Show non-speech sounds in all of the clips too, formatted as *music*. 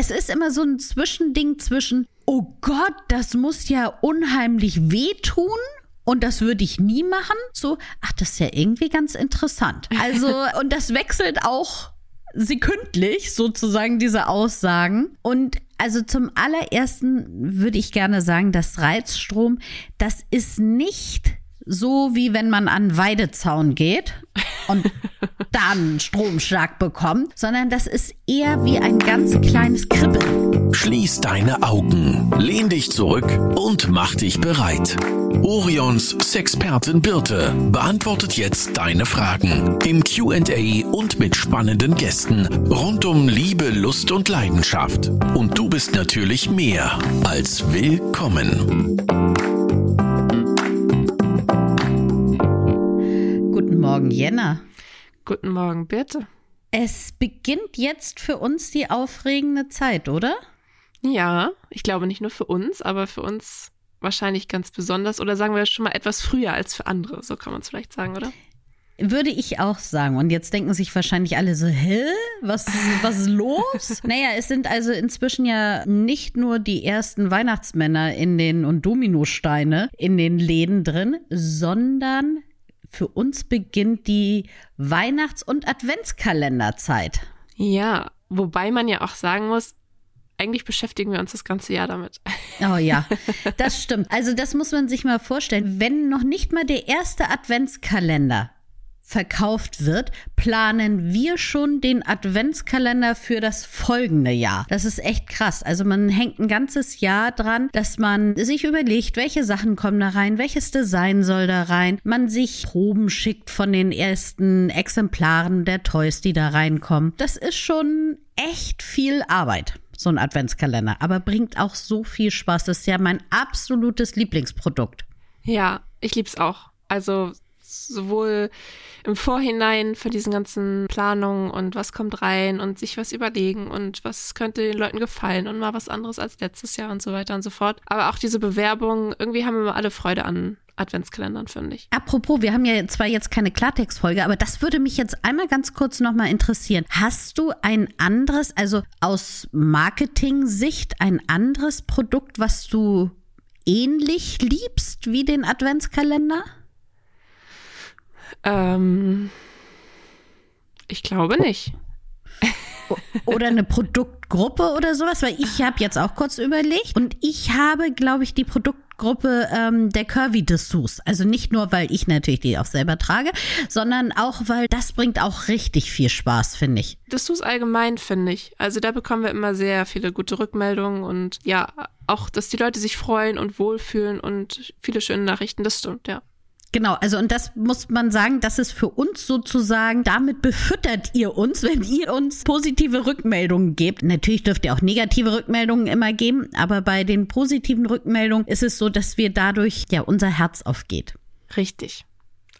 es ist immer so ein Zwischending zwischen, oh Gott, das muss ja unheimlich wehtun. Und das würde ich nie machen. So, ach, das ist ja irgendwie ganz interessant. *laughs* Also, und das wechselt auch sekündlich sozusagen diese Aussagen. Und also zum allerersten würde ich gerne sagen, das Reizstrom, das ist nicht so wie wenn man an Weidezaun geht und *laughs* dann Stromschlag bekommt, sondern das ist eher wie ein ganz kleines Kribbeln. Schließ deine Augen, lehn dich zurück und mach dich bereit. Orions Sexpertin Birte beantwortet jetzt deine Fragen im QA und mit spannenden Gästen rund um Liebe, Lust und Leidenschaft. Und du bist natürlich mehr als willkommen. Guten Morgen, Jenna. Guten Morgen, Birte. Es beginnt jetzt für uns die aufregende Zeit, oder? Ja, ich glaube nicht nur für uns, aber für uns wahrscheinlich ganz besonders oder sagen wir schon mal etwas früher als für andere, so kann man es vielleicht sagen, oder? Würde ich auch sagen. Und jetzt denken sich wahrscheinlich alle so, hä? Was, was ist los? *laughs* naja, es sind also inzwischen ja nicht nur die ersten Weihnachtsmänner in den und Dominosteine in den Läden drin, sondern für uns beginnt die Weihnachts- und Adventskalenderzeit. Ja, wobei man ja auch sagen muss, eigentlich beschäftigen wir uns das ganze Jahr damit. Oh ja, *laughs* das stimmt. Also das muss man sich mal vorstellen. Wenn noch nicht mal der erste Adventskalender verkauft wird, planen wir schon den Adventskalender für das folgende Jahr. Das ist echt krass. Also man hängt ein ganzes Jahr dran, dass man sich überlegt, welche Sachen kommen da rein, welches Design soll da rein, man sich Proben schickt von den ersten Exemplaren der Toys, die da reinkommen. Das ist schon echt viel Arbeit so ein Adventskalender, aber bringt auch so viel Spaß. Das ist ja mein absolutes Lieblingsprodukt. Ja, ich lieb's auch. Also sowohl im Vorhinein für diesen ganzen Planungen und was kommt rein und sich was überlegen und was könnte den Leuten gefallen und mal was anderes als letztes Jahr und so weiter und so fort. Aber auch diese Bewerbung, irgendwie haben wir alle Freude an Adventskalendern, finde ich. Apropos, wir haben ja zwar jetzt keine Klartextfolge, aber das würde mich jetzt einmal ganz kurz nochmal interessieren. Hast du ein anderes, also aus Marketing-Sicht, ein anderes Produkt, was du ähnlich liebst wie den Adventskalender? Ähm, ich glaube nicht. oder eine Produktgruppe oder sowas, weil ich habe jetzt auch kurz überlegt und ich habe, glaube ich, die Produktgruppe ähm, der Curvy Dessous. Also nicht nur, weil ich natürlich die auch selber trage, sondern auch, weil das bringt auch richtig viel Spaß, finde ich. Dessous allgemein, finde ich. Also da bekommen wir immer sehr viele gute Rückmeldungen und ja, auch, dass die Leute sich freuen und wohlfühlen und viele schöne Nachrichten, das stimmt, ja. Genau, also und das muss man sagen, das ist für uns sozusagen, damit befüttert ihr uns, *laughs* wenn ihr uns positive Rückmeldungen gebt. Natürlich dürft ihr auch negative Rückmeldungen immer geben, aber bei den positiven Rückmeldungen ist es so, dass wir dadurch, ja, unser Herz aufgeht. Richtig.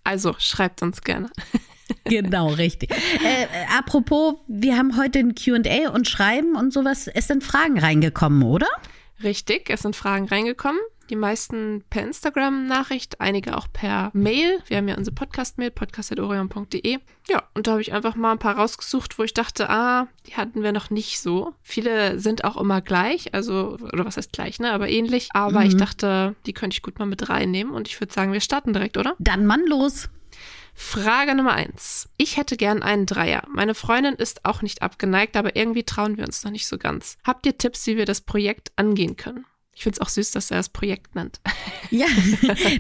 Also schreibt uns gerne. *laughs* genau, richtig. Äh, apropos, wir haben heute ein QA und Schreiben und sowas. Es sind Fragen reingekommen, oder? Richtig, es sind Fragen reingekommen. Die meisten per Instagram-Nachricht, einige auch per Mail. Wir haben ja unsere Podcast-Mail, podcast.orion.de. Ja, und da habe ich einfach mal ein paar rausgesucht, wo ich dachte, ah, die hatten wir noch nicht so. Viele sind auch immer gleich, also, oder was heißt gleich, ne, aber ähnlich. Aber mhm. ich dachte, die könnte ich gut mal mit reinnehmen und ich würde sagen, wir starten direkt, oder? Dann Mann los. Frage Nummer eins. Ich hätte gern einen Dreier. Meine Freundin ist auch nicht abgeneigt, aber irgendwie trauen wir uns noch nicht so ganz. Habt ihr Tipps, wie wir das Projekt angehen können? Ich finde es auch süß, dass er das Projekt nennt. *laughs* Ja,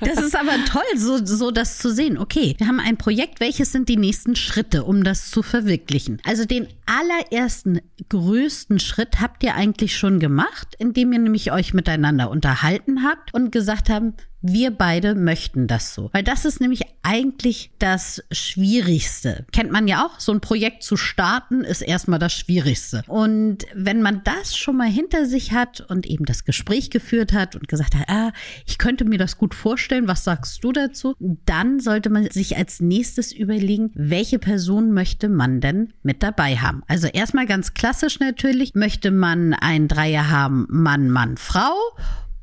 das ist aber toll, so, so das zu sehen. Okay, wir haben ein Projekt. Welches sind die nächsten Schritte, um das zu verwirklichen? Also den allerersten größten Schritt habt ihr eigentlich schon gemacht, indem ihr nämlich euch miteinander unterhalten habt und gesagt haben, wir beide möchten das so. Weil das ist nämlich eigentlich das Schwierigste. Kennt man ja auch, so ein Projekt zu starten ist erstmal das Schwierigste. Und wenn man das schon mal hinter sich hat und eben das Gespräch geführt hat und gesagt hat, ah, ich könnte mir das gut vorstellen, was sagst du dazu? Dann sollte man sich als nächstes überlegen, welche Person möchte man denn mit dabei haben. Also erstmal ganz klassisch natürlich, möchte man ein Dreier haben, Mann, Mann, Frau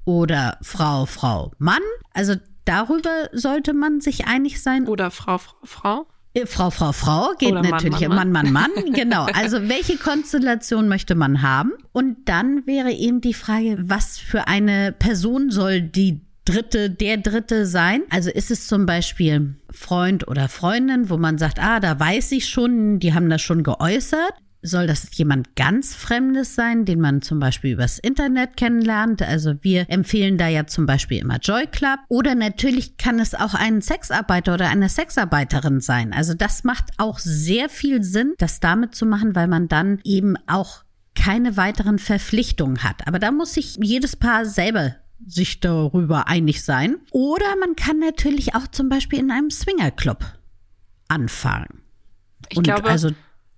oder Frau, Frau, Mann. Also darüber sollte man sich einig sein. Oder Frau, Frau, Frau. Äh, Frau, Frau, Frau geht Oder Mann, natürlich. Mann, Mann, Mann, Mann. genau. *laughs* Also welche Konstellation möchte man haben? Und dann wäre eben die Frage, was für eine Person soll die Dritte, der Dritte sein? Also ist es zum Beispiel Freund oder Freundin, wo man sagt, ah, da weiß ich schon, die haben das schon geäußert. Soll das jemand ganz Fremdes sein, den man zum Beispiel übers Internet kennenlernt? Also wir empfehlen da ja zum Beispiel immer Joy Club. Oder natürlich kann es auch ein Sexarbeiter oder eine Sexarbeiterin sein. Also das macht auch sehr viel Sinn, das damit zu machen, weil man dann eben auch keine weiteren Verpflichtungen hat. Aber da muss sich jedes Paar selber sich darüber einig sein. Oder man kann natürlich auch zum Beispiel in einem Swingerclub anfangen. Ich glaube, also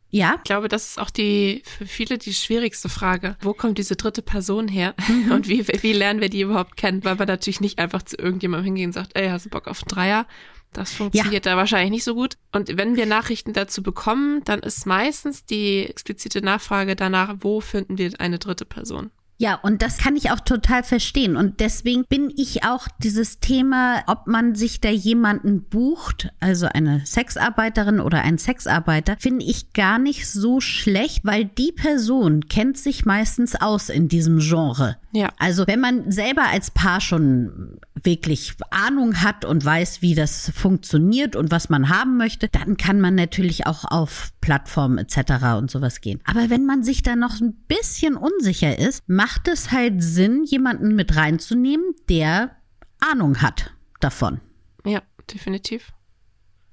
ja. Ich glaube, das ist auch die für viele die schwierigste Frage. Wo kommt diese dritte Person her? Mhm. Und wie, wie lernen wir die überhaupt kennen? Weil wir natürlich nicht einfach zu irgendjemandem hingehen und sagt, ey, hast du Bock auf einen Dreier? Das funktioniert ja. da wahrscheinlich nicht so gut. Und wenn wir Nachrichten dazu bekommen, dann ist meistens die explizite Nachfrage danach, wo finden wir eine dritte Person? Ja, und das kann ich auch total verstehen. Und deswegen bin ich auch dieses Thema, ob man sich da jemanden bucht, also eine Sexarbeiterin oder ein Sexarbeiter, finde ich gar nicht so schlecht, weil die Person kennt sich meistens aus in diesem Genre. Ja. Also wenn man selber als Paar schon wirklich Ahnung hat und weiß, wie das funktioniert und was man haben möchte, dann kann man natürlich auch auf Plattformen etc. und sowas gehen. Aber wenn man sich da noch ein bisschen unsicher ist, macht es halt Sinn, jemanden mit reinzunehmen, der Ahnung hat davon. Ja, definitiv.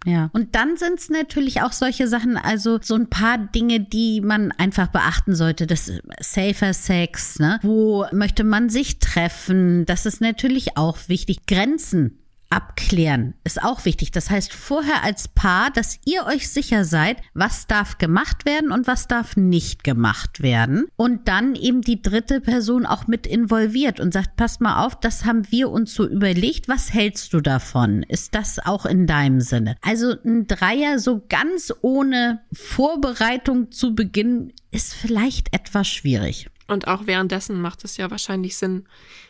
Ja. Und dann sind es natürlich auch solche Sachen, also so ein paar Dinge, die man einfach beachten sollte. Das Safer Sex, ne? Wo möchte man sich treffen? Das ist natürlich auch wichtig. Grenzen abklären ist auch wichtig. Das heißt vorher als Paar, dass ihr euch sicher seid, was darf gemacht werden und was darf nicht gemacht werden. Und dann eben die dritte Person auch mit involviert und sagt, passt mal auf, das haben wir uns so überlegt. Was hältst du davon? Ist das auch in deinem Sinne? Also ein Dreier so ganz ohne Vorbereitung zu beginnen, ist vielleicht etwas schwierig. Und auch währenddessen macht es ja wahrscheinlich Sinn,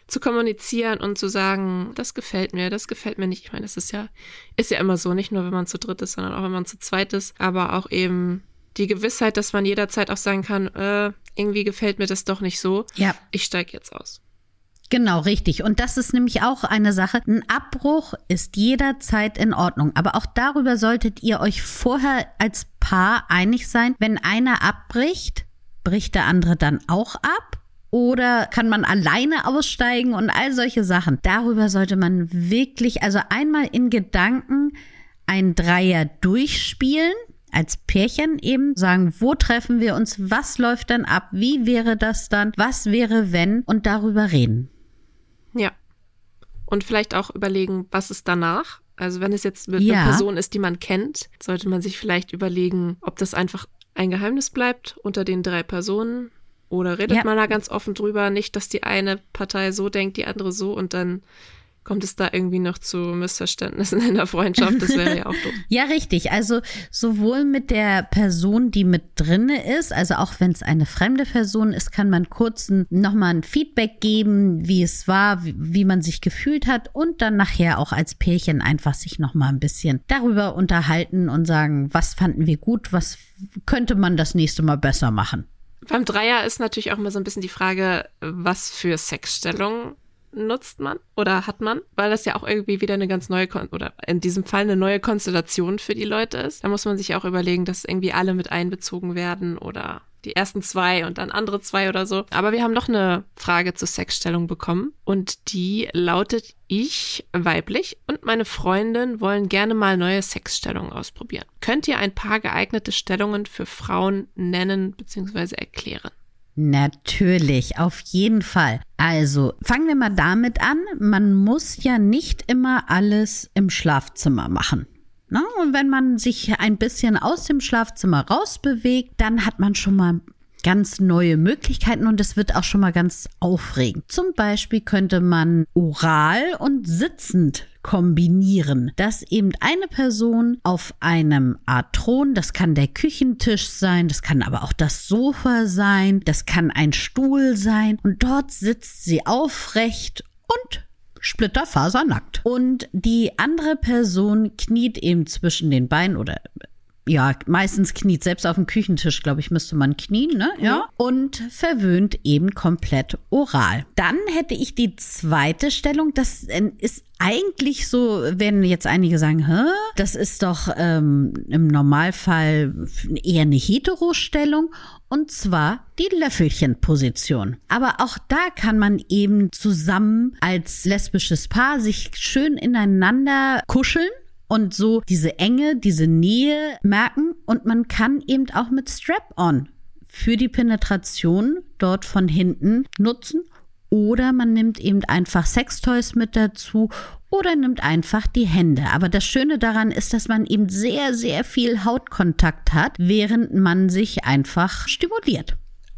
zu kommunizieren und zu sagen, das gefällt mir, das gefällt mir nicht. Ich meine, es ist ja, ist ja immer so, nicht nur wenn man zu dritt ist, sondern auch wenn man zu zweit ist, aber auch eben die Gewissheit, dass man jederzeit auch sagen kann, äh, irgendwie gefällt mir das doch nicht so. Ja. Ich steige jetzt aus. Genau, richtig. Und das ist nämlich auch eine Sache. Ein Abbruch ist jederzeit in Ordnung. Aber auch darüber solltet ihr euch vorher als Paar einig sein. Wenn einer abbricht, bricht der andere dann auch ab? Oder kann man alleine aussteigen und all solche Sachen? Darüber sollte man wirklich, also einmal in Gedanken ein Dreier durchspielen, als Pärchen eben sagen, wo treffen wir uns, was läuft dann ab, wie wäre das dann, was wäre wenn und darüber reden. Ja. Und vielleicht auch überlegen, was ist danach? Also wenn es jetzt mit Ja. einer Person ist, die man kennt, sollte man sich vielleicht überlegen, ob das einfach ein Geheimnis bleibt unter den drei Personen oder redet Ja. man da ganz offen drüber, nicht, dass die eine Partei so denkt, die andere so und dann kommt es da irgendwie noch zu Missverständnissen in der Freundschaft. Das wäre ja auch doof. Ja, richtig. Also sowohl mit der Person, die mit drinne ist, also auch wenn es eine fremde Person ist, kann man kurz nochmal ein Feedback geben, wie es war, wie, wie man sich gefühlt hat und dann nachher auch als Pärchen einfach sich nochmal ein bisschen darüber unterhalten und sagen, was fanden wir gut, was könnte man das nächste Mal besser machen. Beim Dreier ist natürlich auch immer so ein bisschen die Frage, was für Sexstellungen nutzt man oder hat man, weil das ja auch irgendwie wieder eine ganz neue Kon oder in diesem Fall eine neue Konstellation für die Leute ist. Da muss man sich auch überlegen, dass irgendwie alle mit einbezogen werden oder die ersten zwei und dann andere zwei oder so. Aber wir haben noch eine Frage zur Sexstellung bekommen und die lautet, ich, weiblich und meine Freundin wollen gerne mal neue Sexstellungen ausprobieren. Könnt ihr ein paar geeignete Stellungen für Frauen nennen bzw. erklären? Natürlich, auf jeden Fall. Also, fangen wir mal damit an. Man muss ja nicht immer alles im Schlafzimmer machen. Ne? Und wenn man sich ein bisschen aus dem Schlafzimmer rausbewegt, dann hat man schon mal ganz neue Möglichkeiten und es wird auch schon mal ganz aufregend. Zum Beispiel könnte man oral und sitzend kombinieren, dass eben eine Person auf einem Art Thron, das kann der Küchentisch sein, das kann aber auch das Sofa sein, das kann ein Stuhl sein und dort sitzt sie aufrecht und splitterfasernackt. Und die andere Person kniet eben zwischen den Beinen oder ja, meistens kniet. Selbst auf dem Küchentisch, glaube ich, müsste man knien, ne? Ja. Und verwöhnt eben komplett oral. Dann hätte ich die zweite Stellung. Das äh, ist eigentlich so, wenn jetzt einige sagen, Hä, das ist doch ähm, im Normalfall eher eine Heterostellung. Und zwar die Löffelchenposition. Aber auch da kann man eben zusammen als lesbisches Paar sich schön ineinander kuscheln und so diese Enge, diese Nähe merken und man kann eben auch mit Strap-on für die Penetration dort von hinten nutzen oder man nimmt eben einfach Sextoys mit dazu oder nimmt einfach die Hände. Aber das Schöne daran ist, dass man eben sehr, sehr viel Hautkontakt hat, während man sich einfach stimuliert.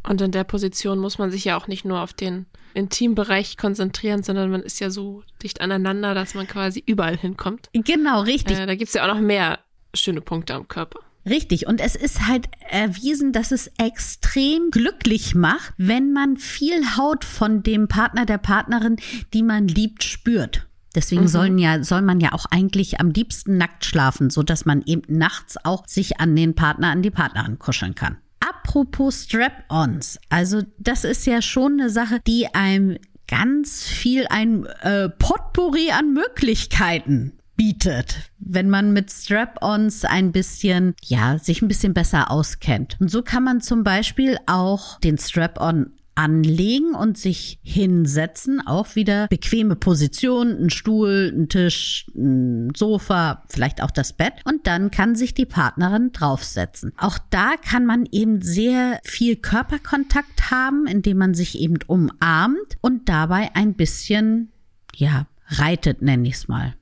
Und in der Position muss man sich ja auch nicht nur auf den Intimbereich konzentrieren, sondern man ist ja so dicht aneinander, dass man quasi überall hinkommt. Genau, richtig. Äh, da gibt es ja auch noch mehr schöne Punkte am Körper. Richtig. Und es ist halt erwiesen, dass es extrem glücklich macht, wenn man viel Haut von dem Partner, der Partnerin, die man liebt, spürt. Deswegen mhm. sollen ja, soll man ja auch eigentlich am liebsten nackt schlafen, so dass man eben nachts auch sich an den Partner, an die Partnerin kuscheln kann. Apropos Strap-ons, also das ist ja schon eine Sache, die einem ganz viel ein äh, Potpourri an Möglichkeiten bietet, wenn man mit Strap-ons ein bisschen, ja, sich ein bisschen besser auskennt. Und so kann man zum Beispiel auch den Strap-on anlegen und sich hinsetzen. Auch wieder bequeme Position, ein Stuhl, ein Tisch, ein Sofa, vielleicht auch das Bett. Und dann kann sich die Partnerin draufsetzen. Auch da kann man eben sehr viel Körperkontakt haben, indem man sich eben umarmt und dabei ein bisschen, ja, reitet, nenne ich es mal.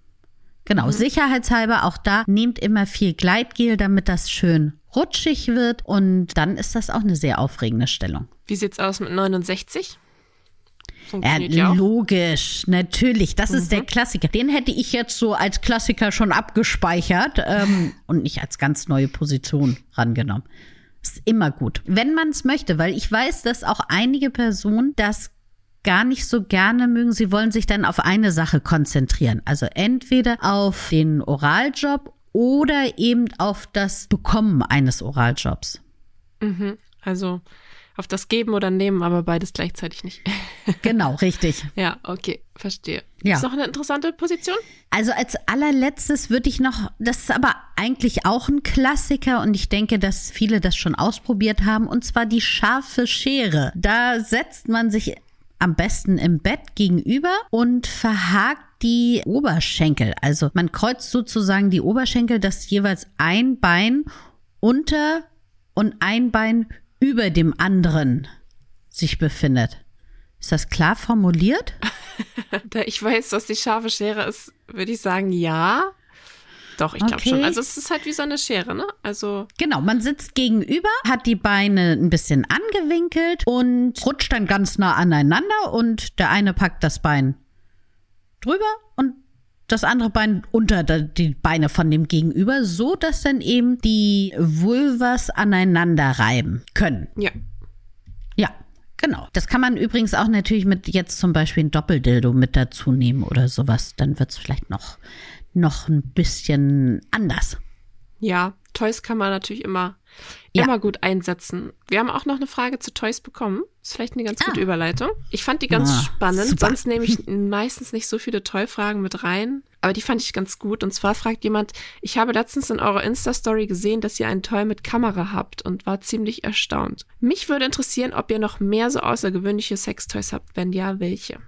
Genau, mhm. sicherheitshalber auch da nehmt immer viel Gleitgel, damit das schön rutschig wird und dann ist das auch eine sehr aufregende Stellung. Wie sieht's aus mit 69? Ja, logisch, natürlich. Das mhm. ist der mhm. Klassiker. Den hätte ich jetzt so als Klassiker schon abgespeichert ähm, *laughs* und nicht als ganz neue Position rangenommen. Ist immer gut, wenn man es möchte, weil ich weiß, dass auch einige Personen das gar nicht so gerne mögen. Sie wollen sich dann auf eine Sache konzentrieren. Also entweder auf den Oraljob oder eben auf das Bekommen eines Oraljobs. Mhm. Also auf das Geben oder Nehmen, aber beides gleichzeitig nicht. *laughs* genau, richtig. Ja, okay, verstehe. Ja. Ist noch eine interessante Position? Also als allerletztes würde ich noch, das ist aber eigentlich auch ein Klassiker und ich denke, dass viele das schon ausprobiert haben, und zwar die scharfe Schere. Da setzt man sich am besten im Bett gegenüber und verhakt die Oberschenkel. Also man kreuzt sozusagen die Oberschenkel, dass jeweils ein Bein unter und ein Bein über dem anderen sich befindet. Ist das klar formuliert? *laughs* da ich weiß, was die scharfe Schere ist, würde ich sagen, ja. Doch, ich glaube okay. schon. Also es ist halt wie so eine Schere, ne? Also genau, man sitzt gegenüber, hat die Beine ein bisschen angewinkelt und rutscht dann ganz nah aneinander und der eine packt das Bein drüber und das andere Bein unter die Beine von dem Gegenüber, so dass dann eben die Vulvas aneinander reiben können. Ja. Ja, genau. Das kann man übrigens auch natürlich mit jetzt zum Beispiel ein Doppeldildo mit dazu nehmen oder sowas. Dann wird es vielleicht noch noch ein bisschen anders. Ja, Toys kann man natürlich immer, ja. immer gut einsetzen. Wir haben auch noch eine Frage zu Toys bekommen. Ist vielleicht eine ganz ah. gute Überleitung. Ich fand die ganz ah, spannend. Super. Sonst nehme ich *laughs* meistens nicht so viele Toy-Fragen mit rein. Aber die fand ich ganz gut. Und zwar fragt jemand, ich habe letztens in eurer Insta-Story gesehen, dass ihr einen Toy mit Kamera habt und war ziemlich erstaunt. Mich würde interessieren, ob ihr noch mehr so außergewöhnliche Sextoys habt. Wenn ja, welche?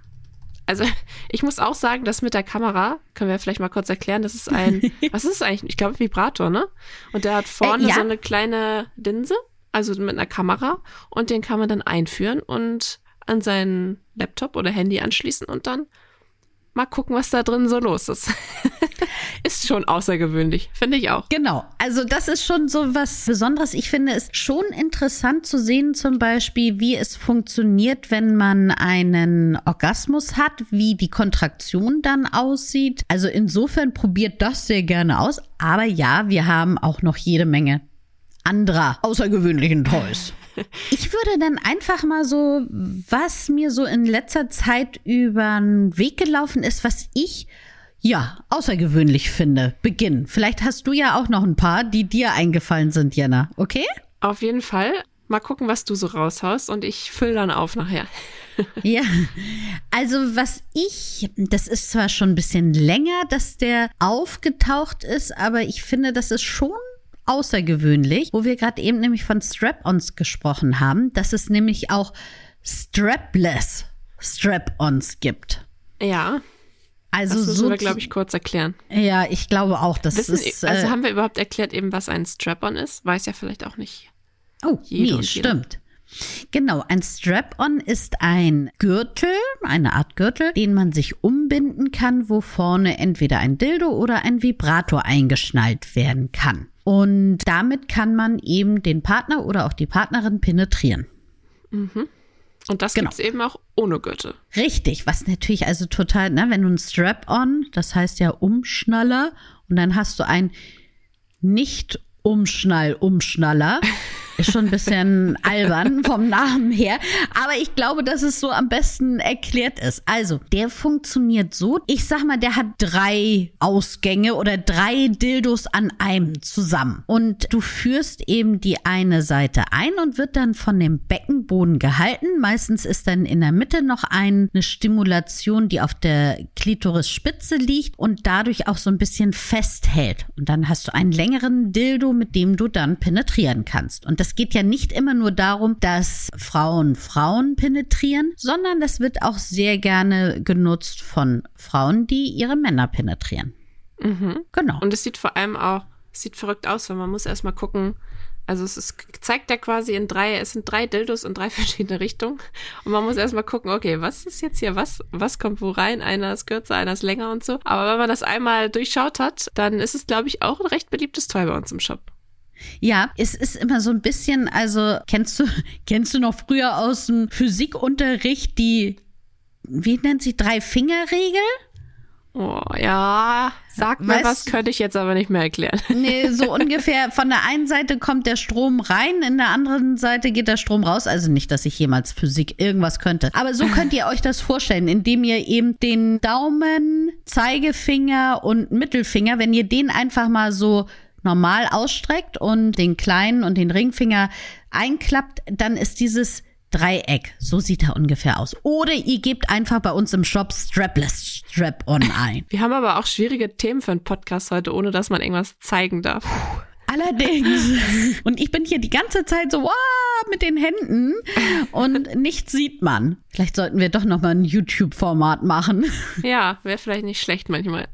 Also *laughs* ich muss auch sagen, das mit der Kamera, können wir vielleicht mal kurz erklären, das ist ein, *laughs* was ist es eigentlich? Ich glaube Vibrator, ne? Und der hat vorne äh, ja. so eine kleine Linse, also mit einer Kamera und den kann man dann einführen und an seinen Laptop oder Handy anschließen und dann mal gucken, was da drin so los ist. *laughs* ist schon außergewöhnlich, finde ich auch. Genau. Also das ist schon so was Besonderes. Ich finde es schon interessant zu sehen, zum Beispiel, wie es funktioniert, wenn man einen Orgasmus hat, wie die Kontraktion dann aussieht. Also insofern probiert das sehr gerne aus. Aber ja, wir haben auch noch jede Menge anderer außergewöhnlichen Toys. *laughs* Ich würde dann einfach mal so, was mir so in letzter Zeit über den Weg gelaufen ist, was ich ja, außergewöhnlich finde. Beginn. Vielleicht hast du ja auch noch ein paar, die dir eingefallen sind, Jenna. Okay? Auf jeden Fall. Mal gucken, was du so raushaust und ich fülle dann auf nachher. *laughs* ja, also was ich, das ist zwar schon ein bisschen länger, dass der aufgetaucht ist, aber ich finde, das ist schon außergewöhnlich, wo wir gerade eben nämlich von Strap-ons gesprochen haben, dass es nämlich auch strapless Strap-ons gibt. Ja. Also das müssen so wir, glaube ich, kurz erklären. Ja, ich glaube auch, dass Wissen, ist. also äh, haben wir überhaupt erklärt eben, was ein Strap-on ist? Weiß ja vielleicht auch nicht. Oh, Jede nee, stimmt. Genau, ein Strap-on ist ein Gürtel, eine Art Gürtel, den man sich umbinden kann, wo vorne entweder ein Dildo oder ein Vibrator eingeschnallt werden kann. Und damit kann man eben den Partner oder auch die Partnerin penetrieren. Und das Genau. gibt's eben auch ohne Gürtel. Richtig, was natürlich also total, ne, wenn du ein Strap-on, das heißt ja Umschnaller, und dann hast du ein nicht Umschnall-Umschnaller. Ist schon ein bisschen albern vom Namen her. Aber ich glaube, dass es so am besten erklärt ist. Also, der funktioniert so. Ich sag mal, der hat drei Ausgänge oder drei Dildos an einem zusammen. Und du führst eben die eine Seite ein und wird dann von dem Beckenboden gehalten. Meistens ist dann in der Mitte noch eine Stimulation, die auf der Klitorisspitze liegt und dadurch auch so ein bisschen festhält. Und dann hast du einen längeren Dildo, mit dem du dann penetrieren kannst. Und das geht ja nicht immer nur darum, dass Frauen Frauen penetrieren, sondern das wird auch sehr gerne genutzt von Frauen, die ihre Männer penetrieren. Genau. Und es sieht vor allem auch, sieht verrückt aus, weil man muss erstmal gucken. Also es ist, zeigt ja quasi in drei, es sind drei Dildos in drei *laughs* verschiedene Richtungen. Und man muss erstmal gucken, okay, was ist jetzt hier, was, was kommt wo rein? Einer ist kürzer, einer ist länger und so. Aber wenn man das einmal durchschaut hat, dann ist es, glaube ich, auch ein recht beliebtes Toy bei uns im Shop. Ja, es ist immer so ein bisschen, also kennst du, *laughs* kennst du noch früher aus dem Physikunterricht die, wie nennt sie, Drei-Finger-Regel? Oh, ja, sag Weißt was, könnte ich jetzt aber nicht mehr erklären. *laughs* Nee, so ungefähr von der einen Seite kommt der Strom rein, in der anderen Seite geht der Strom raus. Also nicht, dass ich jemals Physik irgendwas könnte. Aber so könnt ihr euch das vorstellen, indem ihr eben den Daumen, Zeigefinger und Mittelfinger, wenn ihr den einfach mal so normal ausstreckt und den kleinen und den Ringfinger einklappt, dann ist dieses Dreieck. So sieht er ungefähr aus. Oder ihr gebt einfach bei uns im Shop Strapless Strap-on ein. Wir haben aber auch schwierige Themen für einen Podcast heute, ohne dass man irgendwas zeigen darf. Allerdings. *laughs* Und ich bin hier die ganze Zeit so wow, mit den Händen und *laughs* nichts sieht man. Vielleicht sollten wir doch noch mal ein YouTube-Format machen. *laughs* Ja, wäre vielleicht nicht schlecht manchmal.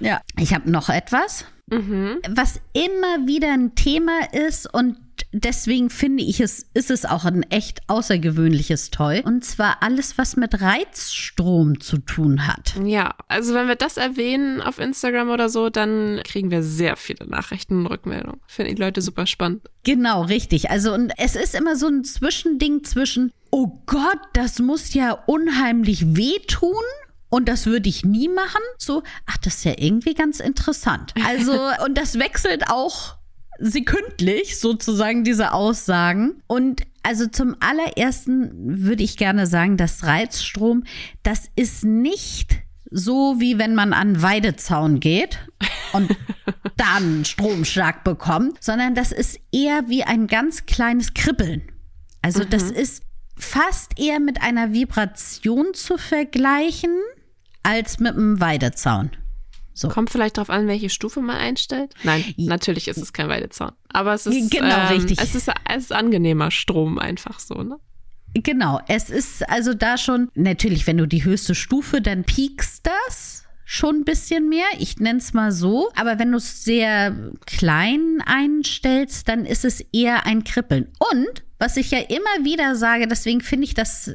Ja. Ich habe noch etwas, was immer wieder ein Thema ist und deswegen finde ich es, ist es auch ein echt außergewöhnliches Toy. Und zwar alles, was mit Reizstrom zu tun hat. Ja, also wenn wir das erwähnen auf Instagram oder so, dann kriegen wir sehr viele Nachrichten und Rückmeldungen. Finden die Leute super spannend. Genau, richtig. Also, und es ist immer so ein Zwischending zwischen, oh Gott, das muss ja unheimlich wehtun. Und das würde ich nie machen. So, ach, das ist ja irgendwie ganz interessant. Also, *laughs* und das wechselt auch sekündlich sozusagen diese Aussagen. Und also zum allerersten würde ich gerne sagen, dass Reizstrom, das ist nicht so wie wenn man an Weidezaun geht und *laughs* dann einen Stromschlag bekommt, sondern das ist eher wie ein ganz kleines Kribbeln. Also das ist fast eher mit einer Vibration zu vergleichen als mit einem Weidezaun. So. Kommt vielleicht drauf an, welche Stufe man einstellt. Nein, natürlich ist es kein Weidezaun. Aber es ist, Genau, ähm, richtig. Es ist, es ist angenehmer Strom einfach so, ne? Genau, es ist also da schon, natürlich, wenn du die höchste Stufe, dann piekst das schon ein bisschen mehr. Ich nenne es mal so. Aber wenn du es sehr klein einstellst, dann ist es eher ein Kribbeln. Und was ich ja immer wieder sage, deswegen finde ich das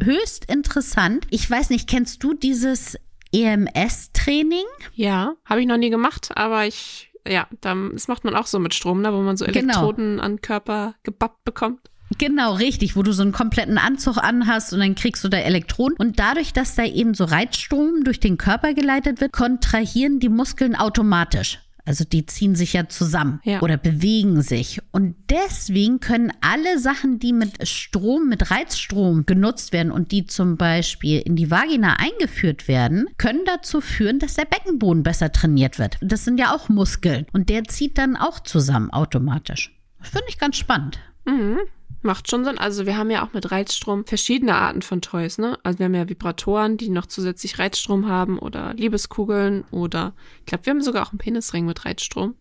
höchst interessant. Ich weiß nicht, kennst du dieses EMS-Training? Ja, habe ich noch nie gemacht, aber ich, ja, das macht man auch so mit Strom, ne, wo man so Genau. Elektroden an den Körper gebappt bekommt. Genau, richtig, wo du so einen kompletten Anzug anhast und dann kriegst du da Elektronen. Und dadurch, dass da eben so Reizstrom durch den Körper geleitet wird, kontrahieren die Muskeln automatisch. Also die ziehen sich ja zusammen Ja. oder bewegen sich. Und deswegen können alle Sachen, die mit Strom, mit Reizstrom genutzt werden und die zum Beispiel in die Vagina eingeführt werden, können dazu führen, dass der Beckenboden besser trainiert wird. Das sind ja auch Muskeln. Und der zieht dann auch zusammen automatisch. Finde ich ganz spannend. Mhm. Macht schon Sinn. Also wir haben ja auch mit Reizstrom verschiedene Arten von Toys, ne? Also wir haben ja Vibratoren, die noch zusätzlich Reizstrom haben oder Liebeskugeln oder ich glaube, wir haben sogar auch einen Penisring mit Reizstrom.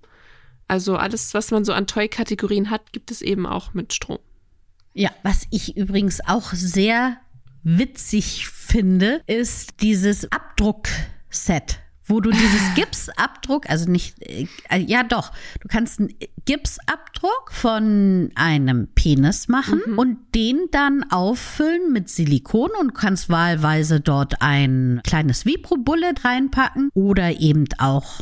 Also alles, was man so an Toy-Kategorien hat, gibt es eben auch mit Strom. Ja, was ich übrigens auch sehr witzig finde, ist dieses Abdruckset, wo du dieses *laughs* Gipsabdruck, also nicht, äh, ja doch, du kannst einen Gipsabdruck von einem Penis machen und den dann auffüllen mit Silikon und kannst wahlweise dort ein kleines Vibro-Bullet reinpacken oder eben auch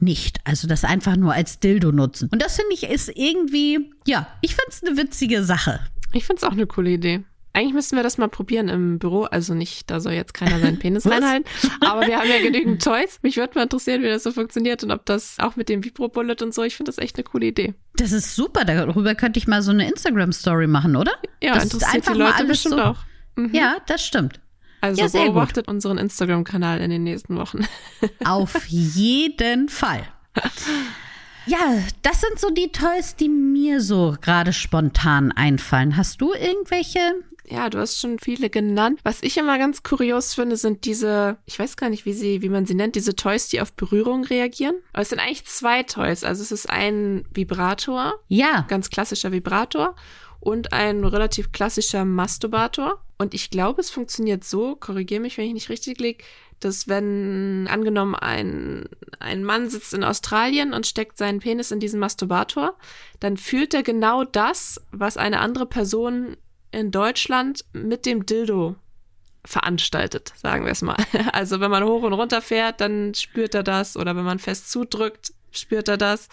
nicht. Also das einfach nur als Dildo nutzen. Und das finde ich ist irgendwie, ja, ich finde es eine witzige Sache. Ich finde es auch eine coole Idee. Eigentlich müssten wir das mal probieren im Büro. Also nicht, da soll jetzt keiner seinen Penis *laughs* reinhalten. Aber wir haben ja genügend *laughs* Toys. Mich würde mal interessieren, wie das so funktioniert und ob das auch mit dem Vibro-Bullet und so. Ich finde das echt eine coole Idee. Das ist super. Darüber könnte ich mal so eine Instagram-Story machen, oder? Ja, das ist interessiert einfach die mal Leute bestimmt so. auch. Mhm. Ja, das stimmt. Also Ja, sehr gut. beobachtet unseren Instagram-Kanal in den nächsten Wochen. *laughs* Auf jeden Fall. Ja, das sind so die Toys, die mir so gerade spontan einfallen. Hast du irgendwelche? Ja, du hast schon viele genannt. Was ich immer ganz kurios finde, sind diese, ich weiß gar nicht, wie sie, wie man sie nennt, diese Toys, die auf Berührung reagieren. Aber es sind eigentlich zwei Toys. Also es ist ein Vibrator, Ja, ganz klassischer Vibrator und ein relativ klassischer Masturbator. Und ich glaube, es funktioniert so, korrigiere mich, wenn ich nicht richtig liege, dass wenn angenommen ein, ein Mann sitzt in Australien und steckt seinen Penis in diesen Masturbator, dann fühlt er genau das, was eine andere Person in Deutschland mit dem Dildo veranstaltet, sagen wir es mal. *laughs* Also wenn man hoch und runter fährt, dann spürt er das oder wenn man fest zudrückt, spürt er das.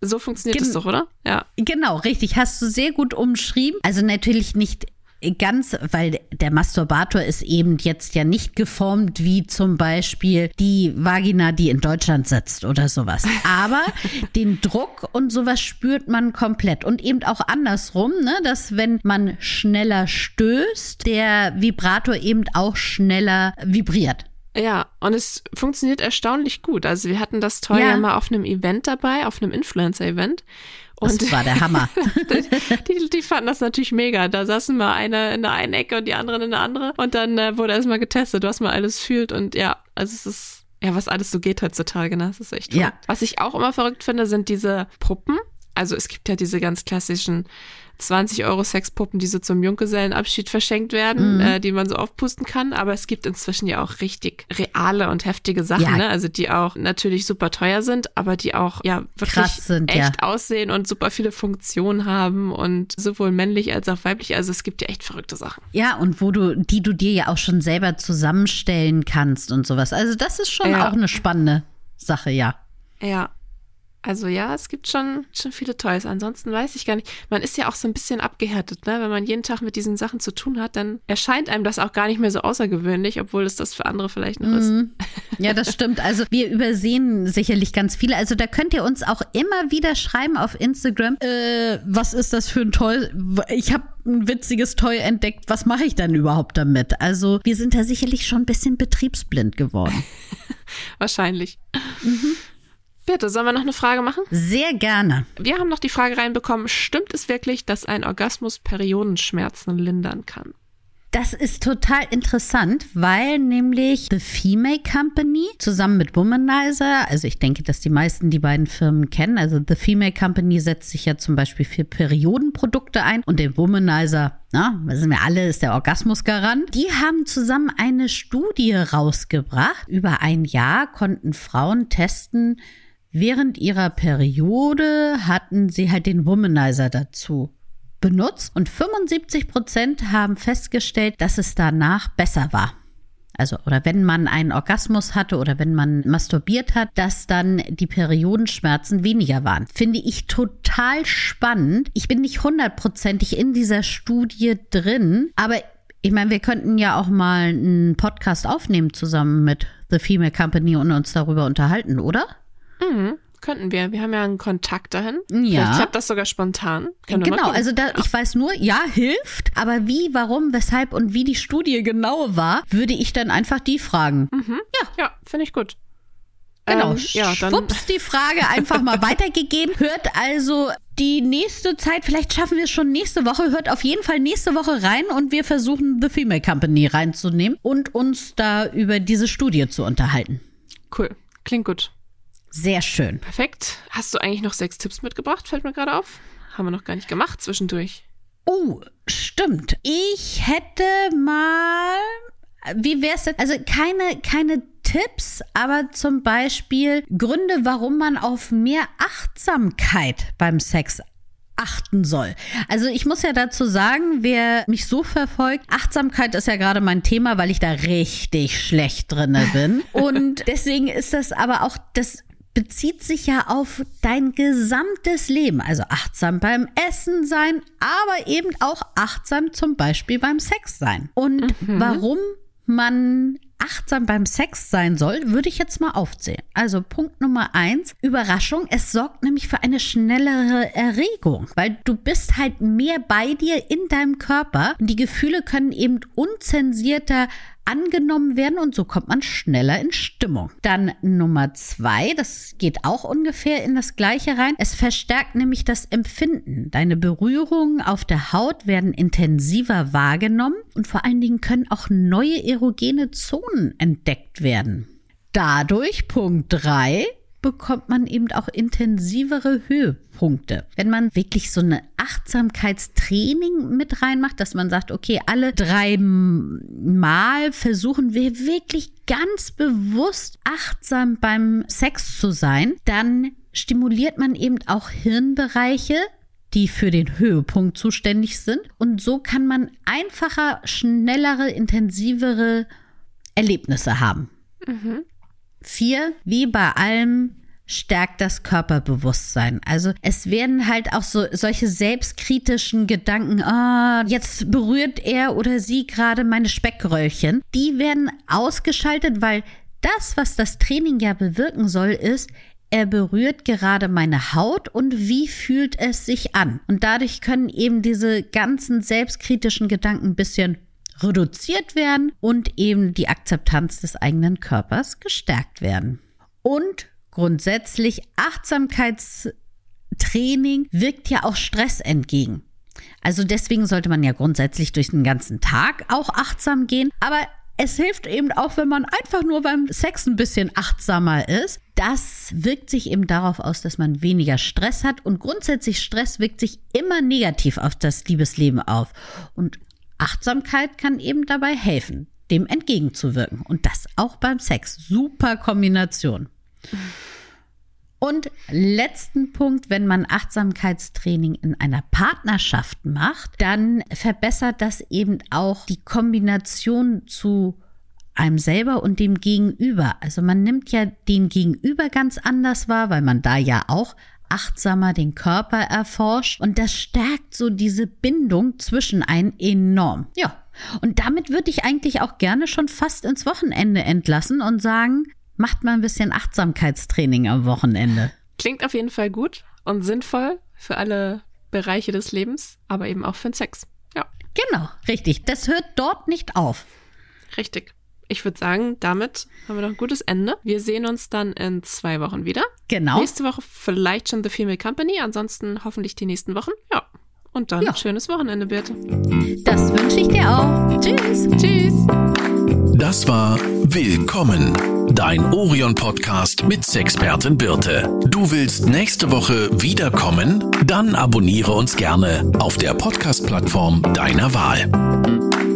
So funktioniert Gen- das doch, oder? Ja. Genau, richtig. Hast du sehr gut umschrieben. Also natürlich nicht ganz, weil der Masturbator ist eben jetzt ja nicht geformt wie zum Beispiel die Vagina, die in Deutschland sitzt oder sowas. Aber *laughs* den Druck und sowas spürt man komplett. Und eben auch andersrum, ne, dass wenn man schneller stößt, der Vibrator eben auch schneller vibriert. Ja, und es funktioniert erstaunlich gut. Also wir hatten das Toy Ja. ja mal auf einem Event dabei, auf einem Influencer-Event. Das Und war der Hammer. *laughs* die, die fanden das natürlich mega. Da saßen mal eine in der einen Ecke und die anderen in der andere. Und dann äh, wurde erstmal getestet, was man alles fühlt. Und ja, also es ist, ja, was alles so geht heutzutage, ne? Das ist echt toll. Ja. Was ich auch immer verrückt finde, sind diese Puppen. Also es gibt ja diese ganz klassischen 20 Euro Sexpuppen, die so zum Junggesellenabschied verschenkt werden, äh, die man so aufpusten kann. Aber es gibt inzwischen ja auch richtig reale und heftige Sachen, Ja. ne? Also die auch natürlich super teuer sind, aber die auch ja wirklich sind, ja. echt aussehen und super viele Funktionen haben und sowohl männlich als auch weiblich. Also es gibt ja echt verrückte Sachen. Ja, und wo du, die du dir ja auch schon selber zusammenstellen kannst und sowas. Also das ist schon Ja. auch eine spannende Sache, ja. Ja. Also ja, es gibt schon, schon viele Toys. Ansonsten weiß ich gar nicht. Man ist ja auch so ein bisschen abgehärtet, ne? Wenn man jeden Tag mit diesen Sachen zu tun hat, dann erscheint einem das auch gar nicht mehr so außergewöhnlich, obwohl es das für andere vielleicht noch ist. Ja, das stimmt. Also wir übersehen sicherlich ganz viele. Also da könnt ihr uns auch immer wieder schreiben auf Instagram, äh, was ist das für ein Toy? Ich habe ein witziges Toy entdeckt. Was mache ich dann überhaupt damit? Also wir sind da sicherlich schon ein bisschen betriebsblind geworden. *laughs* Wahrscheinlich. Bitte, sollen wir noch eine Frage machen? Sehr gerne. Wir haben noch die Frage reinbekommen, stimmt es wirklich, dass ein Orgasmus Periodenschmerzen lindern kann? Das ist total interessant, weil nämlich The Female Company zusammen mit Womanizer, also ich denke, dass die meisten die beiden Firmen kennen, also The Female Company setzt sich ja zum Beispiel für Periodenprodukte ein und der Womanizer, na, wissen wir alle, ist der Orgasmusgarant. Die haben zusammen eine Studie rausgebracht. Über ein Jahr konnten Frauen testen, während ihrer Periode hatten sie halt den Womanizer dazu benutzt und 75 Prozent haben festgestellt, dass es danach besser war. Also, oder wenn man einen Orgasmus hatte oder wenn man masturbiert hat, dass dann die Periodenschmerzen weniger waren. Finde ich total spannend. Ich bin nicht hundertprozentig in dieser Studie drin, aber ich meine, wir könnten ja auch mal einen Podcast aufnehmen zusammen mit The Female Company und uns darüber unterhalten, oder? Mhm. Könnten wir. Wir haben ja einen Kontakt dahin. Ja. Vielleicht klappt das sogar spontan. Können Genau, also da, ich weiß nur, ja, hilft, aber wie, warum, weshalb und wie die Studie genau war, würde ich dann einfach die fragen. Ja, finde ich gut. Genau, Ähm, ja, dann. schwupps, die Frage einfach mal *laughs* weitergegeben. Hört also die nächste Zeit, vielleicht schaffen wir es schon nächste Woche, hört auf jeden Fall nächste Woche rein und wir versuchen The Female Company reinzunehmen und uns da über diese Studie zu unterhalten. Cool. Klingt gut. Sehr schön. Perfekt. Hast du eigentlich noch sechs Tipps mitgebracht? Fällt mir gerade auf. Haben wir noch gar nicht gemacht zwischendurch. Oh, stimmt. Ich hätte mal, wie wär's denn? Also keine, keine Tipps, aber zum Beispiel Gründe, warum man auf mehr Achtsamkeit beim Sex achten soll. Also ich muss ja dazu sagen, wer mich so verfolgt, Achtsamkeit ist ja gerade mein Thema, weil ich da richtig schlecht drinne bin. *laughs* Und deswegen ist das aber auch das bezieht sich ja auf dein gesamtes Leben. Also achtsam beim Essen sein, aber eben auch achtsam zum Beispiel beim Sex sein. Und warum man achtsam beim Sex sein soll, würde ich jetzt mal aufzählen. Also Punkt Nummer eins, Überraschung. Es sorgt nämlich für eine schnellere Erregung, weil du bist halt mehr bei dir in deinem Körper und die Gefühle können eben unzensierter angenommen werden und so kommt man schneller in Stimmung. Dann Nummer zwei, das geht auch ungefähr in das gleiche rein. Es verstärkt nämlich das Empfinden. Deine Berührungen auf der Haut werden intensiver wahrgenommen und vor allen Dingen können auch neue erogene Zonen entdeckt werden. Dadurch, Punkt drei bekommt man eben auch intensivere Höhepunkte. Wenn man wirklich so eine Achtsamkeitstraining mit reinmacht, dass man sagt, okay, alle drei Mal versuchen wir wirklich ganz bewusst achtsam beim Sex zu sein, dann stimuliert man eben auch Hirnbereiche, die für den Höhepunkt zuständig sind. Und so kann man einfacher, schnellere, intensivere Erlebnisse haben. Vier, wie bei allem stärkt das Körperbewusstsein. Also es werden halt auch so solche selbstkritischen Gedanken, ah, jetzt berührt er oder sie gerade meine Speckröllchen, die werden ausgeschaltet, weil das, was das Training ja bewirken soll, ist, er berührt gerade meine Haut und wie fühlt es sich an? Und dadurch können eben diese ganzen selbstkritischen Gedanken ein bisschen reduziert werden und eben die Akzeptanz des eigenen Körpers gestärkt werden. Und grundsätzlich Achtsamkeitstraining wirkt ja auch Stress entgegen. Also deswegen sollte man ja grundsätzlich durch den ganzen Tag auch achtsam gehen, aber es hilft eben auch, wenn man einfach nur beim Sex ein bisschen achtsamer ist. Das wirkt sich eben darauf aus, dass man weniger Stress hat und grundsätzlich Stress wirkt sich immer negativ auf das Liebesleben auf. Und Achtsamkeit kann eben dabei helfen, dem entgegenzuwirken. Und das auch beim Sex. Super Kombination. Und letzten Punkt, wenn man Achtsamkeitstraining in einer Partnerschaft macht, dann verbessert das eben auch die Kombination zu einem selber und dem Gegenüber. Also man nimmt ja den Gegenüber ganz anders wahr, weil man da ja auch achtsamer den Körper erforscht und das stärkt so diese Bindung zwischen einen enorm. Ja, und damit würde ich eigentlich auch gerne schon fast ins Wochenende entlassen und sagen, macht mal ein bisschen Achtsamkeitstraining am Wochenende. Klingt auf jeden Fall gut und sinnvoll für alle Bereiche des Lebens, aber eben auch für den Sex. Ja, Genau, richtig. Das hört dort nicht auf. richtig. Ich würde sagen, damit haben wir noch ein gutes Ende. Wir sehen uns dann in zwei Wochen wieder. Genau. Nächste Woche vielleicht schon The Female Company, ansonsten hoffentlich die nächsten Wochen. Ja. Und dann Ja. schönes Wochenende, Birte. Das wünsche ich dir auch. Tschüss. Tschüss. Das war Willkommen, dein Orion-Podcast mit Sexpertin Birte. Du willst nächste Woche wiederkommen? Dann abonniere uns gerne auf der Podcast-Plattform deiner Wahl.